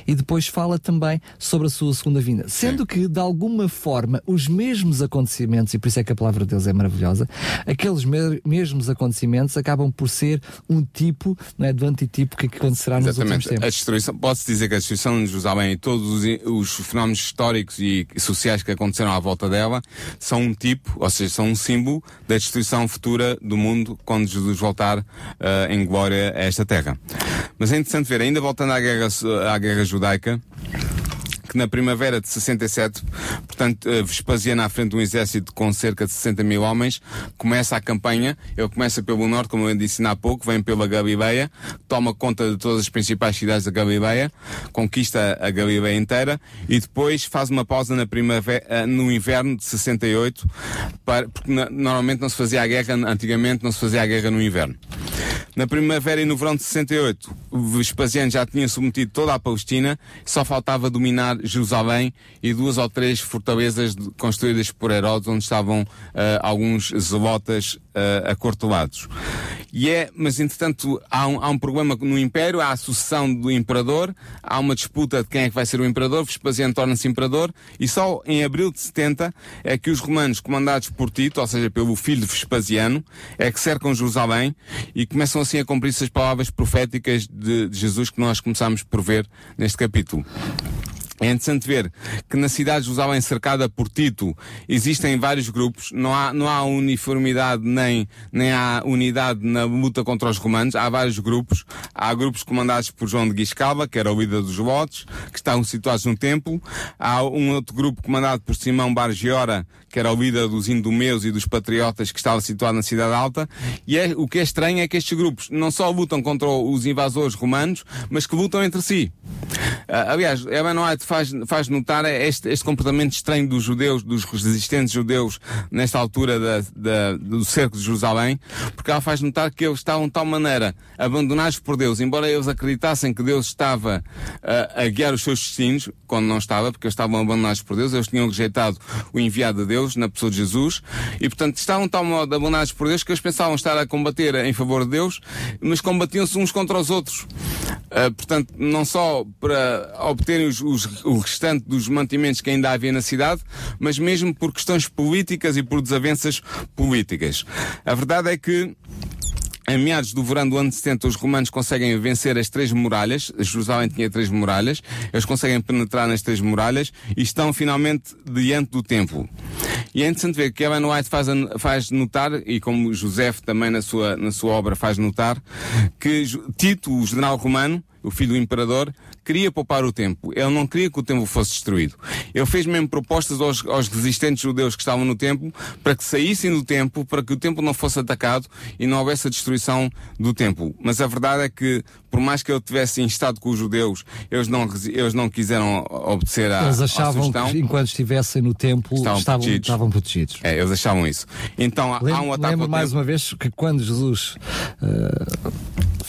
e depois fala também sobre a sua segunda vinda. Sendo que, de alguma forma, os mesmos acontecimentos, e por isso é que a palavra de Deus é maravilhosa, aqueles me- mesmos acontecimentos acabam por ser um tipo, não é, do antitipo que acontecerá nos últimos Exatamente. A tempos. destruição, pode-se dizer que a destruição de Jerusalém e todos os, os fenómenos históricos e sociais que aconteceram à volta dela são um tipo, ou seja, são um símbolo da destruição futura do mundo quando Jesus voltar eh, em glória a esta terra. Mas é interessante ver, ainda voltando à guerra, à guerra judaica, que na primavera de 67, portanto, eh, Vespasiano à frente de um exército com cerca de 60 mil homens, começa a campanha, ele começa pelo norte, como eu disse há pouco, vem pela Galileia, toma conta de todas as principais cidades da Galileia, conquista a Galileia inteira e depois faz uma pausa na primavera, eh, no inverno de 68, para, porque normalmente não se fazia a guerra, antigamente não se fazia a guerra no inverno. Na primavera e no verão de 68, Vespasiano já tinha submetido toda a Palestina, só faltava dominar Jerusalém e duas ou três fortalezas construídas por Herodes, onde estavam ah, alguns zelotas ah, acortelados. E é, mas entretanto há um, há um problema no Império, há a sucessão do Imperador, há uma disputa de quem é que vai ser o Imperador, Vespasiano torna-se Imperador, e só em abril de 70 é que os romanos, comandados por Tito, ou seja, pelo filho de Vespasiano, é que cercam Jerusalém e começam assim a cumprir-se as palavras proféticas de, de Jesus que nós começamos por ver neste capítulo. É interessante ver que na cidade de Jerusalém cercada por Tito existem vários grupos, não há, não há uniformidade nem, nem há unidade na luta contra os romanos, há vários grupos. Há grupos comandados por João de Guiscalva, que era o líder dos lotes, que estavam situados no templo. Há um outro grupo comandado por Simão Bargiora, que era o líder dos Indomeus e dos Patriotas, que estava situado na Cidade Alta. E é, o que é estranho é que estes grupos não só lutam contra os invasores romanos, mas que lutam entre si. Ah, aliás, White faz, faz notar este, este comportamento estranho dos judeus, dos resistentes judeus, nesta altura da, da- do cerco de Jerusalém, porque ela faz notar que eles estavam de tal maneira abandonados por Deus, embora eles acreditassem que Deus estava ah, a guiar os seus destinos, quando não estava, porque eles estavam abandonados por Deus, eles tinham rejeitado o enviado de Deus na pessoa de Jesus, e portanto estavam de tal modo abandonados por Deus que eles pensavam estar a combater em favor de Deus, mas combatiam-se uns contra os outros. Ah, portanto, não só para obterem os, os- o restante dos mantimentos que ainda havia na cidade, mas mesmo por questões políticas e por desavenças políticas. A verdade é que em meados do verão do ano 70, os romanos conseguem vencer as três muralhas. Jerusalém tinha três muralhas. Eles conseguem penetrar nas três muralhas e estão finalmente diante do templo. E é interessante ver que Ellen White faz, faz notar, e como José também na sua, na sua obra faz notar, que Tito, o general romano, o filho do imperador, queria poupar o templo. Ele não queria que o templo fosse destruído. Ele fez mesmo propostas aos, aos resistentes judeus que estavam no templo para que saíssem do templo, para que o templo não fosse atacado e não houvesse a destruição do templo. Mas a verdade é que, por mais que ele tivesse instado com os judeus, eles não, eles não quiseram obedecer à, Eles achavam sugestão. que enquanto estivessem no templo Estavam estavam, protegidos. estavam protegidos. É, eles achavam isso. Então há, há Lembro, um ataque lembro mais uma vez que quando Jesus ah,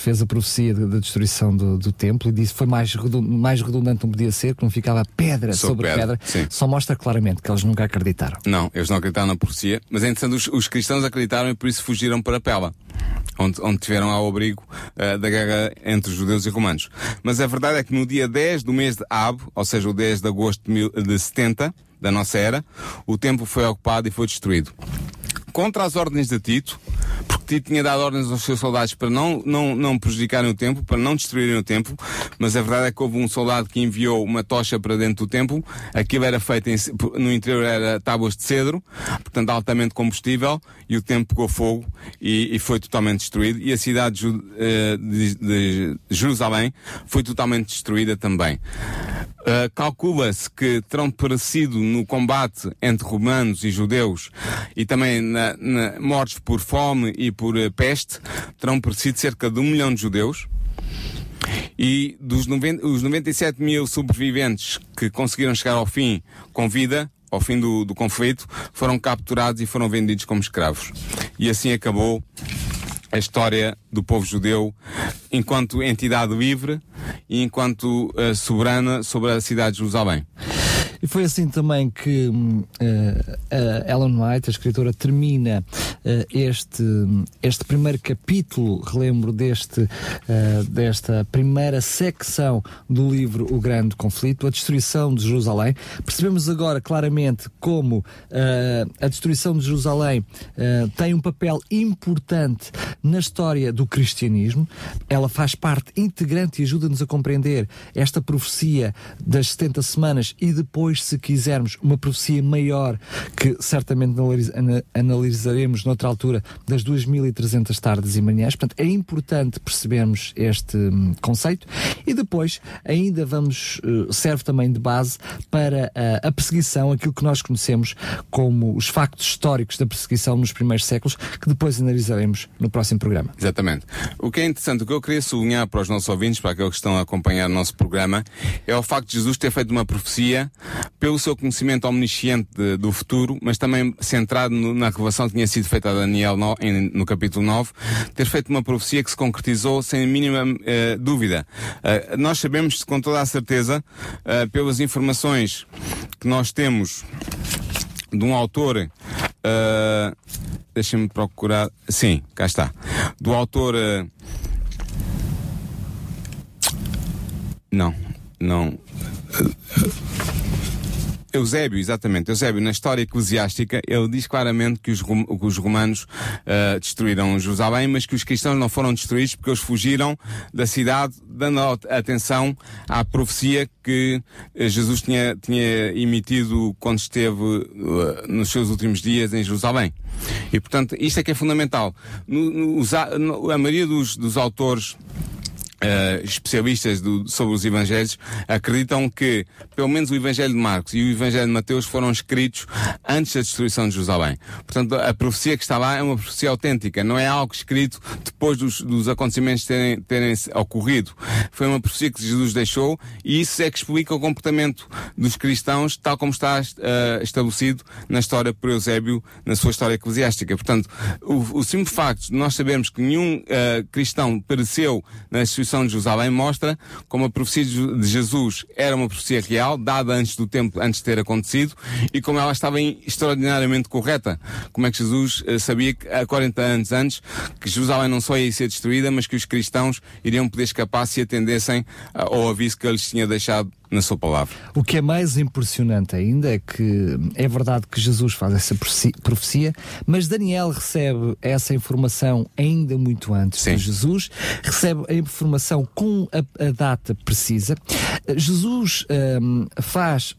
fez a profecia da destruição do, do templo e disse foi mais, mais redundante não podia ser, que não ficava pedra Sobre sobre, pedra, pedra, sim. só mostra claramente que eles nunca acreditaram. Não, eles não acreditaram na profecia, mas é interessante, os, os cristãos acreditaram e por isso fugiram para Pela, onde, onde tiveram ao abrigo eh, da guerra entre os judeus e romanos. Mas a verdade é que no dia 10 do mês de Ab, ou seja, o 10 de agosto de, mil, de 70, da nossa era, o templo foi ocupado e foi destruído. Contra as ordens de Tito, porque Tinha dado ordens aos seus soldados para não, não, não prejudicarem o templo, para não destruírem o templo, mas a verdade é que houve um soldado que enviou uma tocha para dentro do templo, aquilo era feito em, no interior era tábuas de cedro, portanto altamente combustível, e o templo pegou fogo e, e foi totalmente destruído, e a cidade de, de, de Jerusalém foi totalmente destruída também. Uh, Calcula-se que terão perecido no combate entre romanos e judeus e também na, na, mortos por fome e por uh, peste, terão perecido cerca de um milhão de judeus. E dos 90, os 97 mil sobreviventes que conseguiram chegar ao fim com vida, ao fim do, do conflito, foram capturados e foram vendidos como escravos. E assim acabou a história do povo judeu enquanto entidade livre e enquanto uh, soberana sobre a cidade de Jerusalém. E foi assim também que uh, Ellen White, a escritora, termina uh, este, este primeiro capítulo, relembro deste, uh, desta primeira secção do livro O Grande Conflito, a destruição de Jerusalém. Percebemos agora claramente como a destruição de Jerusalém tem um papel importante na história do cristianismo. Ela faz parte integrante e ajuda-nos a compreender esta profecia das 70 semanas e depois depois, se quisermos, uma profecia maior, que certamente analisaremos noutra altura, das 2.300 tardes e manhãs. Portanto, é importante percebermos este um, conceito e depois ainda vamos, uh, serve também de base para uh, a perseguição, aquilo que nós conhecemos como os factos históricos da perseguição nos primeiros séculos, que depois analisaremos no próximo programa. Exatamente. O que é interessante, o que eu queria sublinhar para os nossos ouvintes, para aqueles que estão a acompanhar o nosso programa, é o facto de Jesus ter feito uma profecia pelo seu conhecimento omnisciente de, do futuro, mas também centrado no, na revelação que tinha sido feita a Daniel no, em, no capítulo 9, ter feito uma profecia que se concretizou sem a mínima uh, dúvida. Uh, nós sabemos com toda a certeza, uh, pelas informações que nós temos de um autor, uh, deixem-me procurar, sim, cá está, do autor, uh, não, não, Eusébio, exatamente. Eusébio, na história eclesiástica, ele diz claramente que os, romanos uh, destruíram Jerusalém, mas que os cristãos não foram destruídos porque eles fugiram da cidade, dando atenção à profecia que uh, Jesus tinha, tinha emitido quando esteve uh, nos seus últimos dias em Jerusalém. E, portanto, isto é que é fundamental. No, no, a maioria dos, dos autores Uh, especialistas do, sobre os Evangelhos acreditam que pelo menos o Evangelho de Marcos e o Evangelho de Mateus foram escritos antes da destruição de Jerusalém. Portanto, a profecia que está lá é uma profecia autêntica, não é algo escrito depois dos, dos acontecimentos terem, terem ocorrido. Foi uma profecia que Jesus deixou e isso é que explica o comportamento dos cristãos tal como está uh, estabelecido na história por Eusébio, na sua história eclesiástica. Portanto, o, o simples facto de nós sabermos que nenhum uh, cristão pereceu na destruição destruição de Jerusalém mostra como a profecia de Jesus era uma profecia real, dada antes do tempo, antes de ter acontecido, e como ela estava extraordinariamente correta. Como é que Jesus uh, sabia que há 40 anos antes que Jerusalém não só ia ser destruída, mas que os cristãos iriam poder escapar se atendessem uh, ao aviso que ele lhes tinha deixado na sua palavra. O que é mais impressionante ainda é que é verdade que Jesus faz essa profecia, mas Daniel recebe essa informação ainda muito antes Sim. de Jesus, recebe a informação com a, a data precisa. Jesus um, faz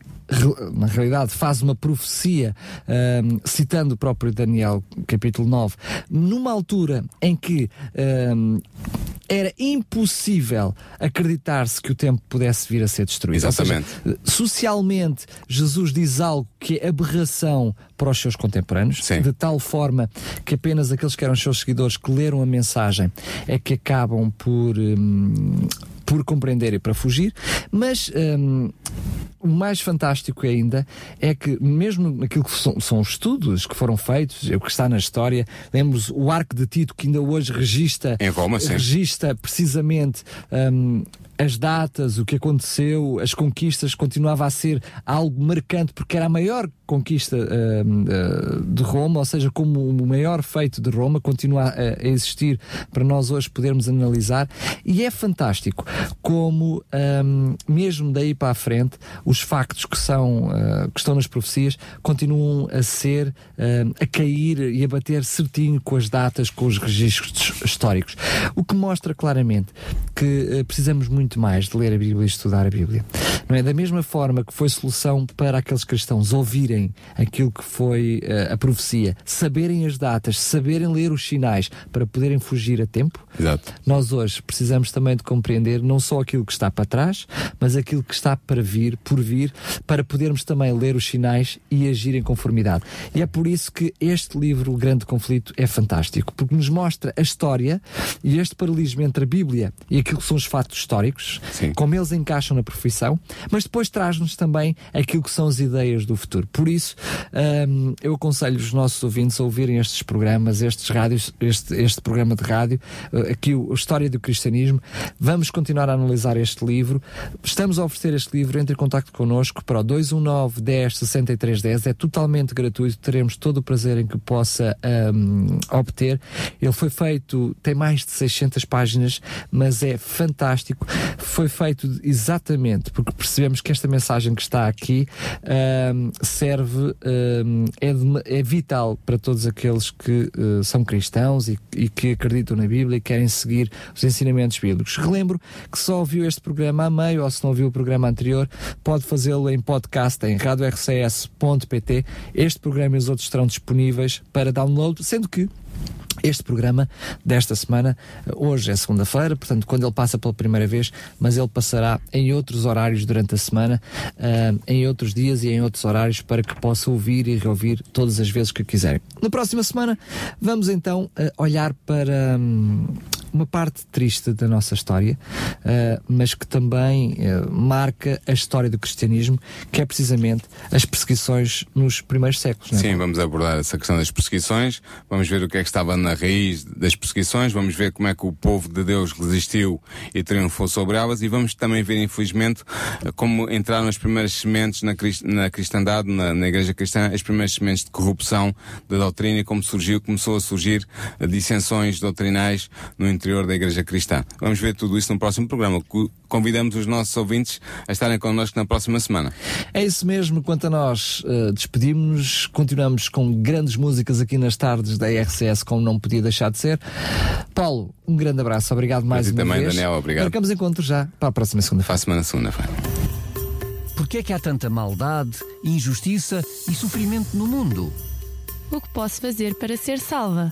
na realidade faz uma profecia, um, citando o próprio Daniel, capítulo 9, numa altura em que um, era impossível acreditar-se que o tempo pudesse vir a ser destruído. Exatamente. Seja, socialmente, Jesus diz algo que é aberração para os seus contemporâneos, Sim. de tal forma que apenas aqueles que eram seus seguidores que leram a mensagem é que acabam por. Hum, por compreender e para fugir, mas hum, o mais fantástico ainda é que, mesmo naquilo que são, são os estudos que foram feitos, o que está na história, lembro o arco de Tito que ainda hoje registra, em Roma, registra precisamente um, as datas, o que aconteceu, as conquistas, continuava a ser algo marcante, porque era a maior conquista uh, uh, de Roma, ou seja, como o maior feito de Roma, continua a, a, existir para nós hoje podermos analisar. E é fantástico como, um, mesmo daí para a frente, os os factos que são uh, que estão nas profecias continuam a ser a cair e a bater certinho com as datas, com os registros históricos. O que mostra claramente que precisamos muito mais de ler a Bíblia e estudar a Bíblia. Não é da mesma forma que foi solução para aqueles cristãos ouvirem aquilo que foi a profecia, saberem as datas, saberem ler os sinais para poderem fugir a tempo. Exato. Nós hoje precisamos também de compreender não só aquilo que está para trás, mas aquilo que está para vir, por vir, para podermos também ler os sinais e agir em conformidade. E é por isso que este livro, O Grande Conflito, é fantástico, porque nos mostra a história e este paralelismo entre a Bíblia e aquilo que são os fatos históricos, Sim. como eles encaixam na profissão, mas depois traz-nos também aquilo que são as ideias do futuro. Por isso, hum, eu aconselho os nossos ouvintes a ouvirem estes programas, estes rádios, este, este programa de rádio, uh, aqui o, História do Cristianismo. Vamos continuar a analisar este livro. Estamos a oferecer este livro, entre em contato connosco para o 219 10 63 10. É totalmente gratuito, teremos todo o prazer em que possa um, obter. Ele foi feito, tem mais de 600 páginas, mas é fantástico. Foi feito exatamente porque percebemos que esta mensagem que está aqui um, serve, um, é, de, é, vital para todos aqueles que uh, são cristãos e, e, que acreditam na Bíblia e querem seguir os ensinamentos bíblicos. Relembro que só ouviu este programa a meio ou se não ouviu o programa anterior, pode fazê-lo em podcast em radiorcs.pt. Este programa e os outros estarão disponíveis para download, sendo que este programa desta semana, hoje é segunda-feira, portanto, quando ele passa pela primeira vez, mas ele passará em outros horários durante a semana, uh, em outros dias e em outros horários, para que possa ouvir e reouvir todas as vezes que quiserem. Na próxima semana, vamos então uh, olhar para. Um, uma parte triste da nossa história, uh, mas que também uh, marca a história do cristianismo, que é precisamente as perseguições nos primeiros séculos. É? Sim, vamos abordar essa questão das perseguições, vamos ver o que é que estava na raiz das perseguições, vamos ver como é que o povo de Deus resistiu e triunfou sobre elas e vamos também ver, infelizmente, como entraram as primeiras sementes na, crist na cristandade, na, na, igreja cristã, as primeiras sementes de corrupção da doutrina e como surgiu, começou a surgir dissensões doutrinais no interior da igreja cristã. Vamos ver tudo isso no próximo programa. Convidamos os nossos ouvintes a estarem connosco na próxima semana. É isso mesmo. Quanto a nós, uh, despedimos-nos. Continuamos com grandes músicas aqui nas tardes da RCS, como não podia deixar de ser. Paulo, um grande abraço. Obrigado mais uma também, vez. Daniel, obrigado. Marcamos encontro já para a próxima segunda-feira. Para a semana segunda-feira. Porquê é que há tanta maldade, injustiça e sofrimento no mundo? O que posso fazer para ser salva?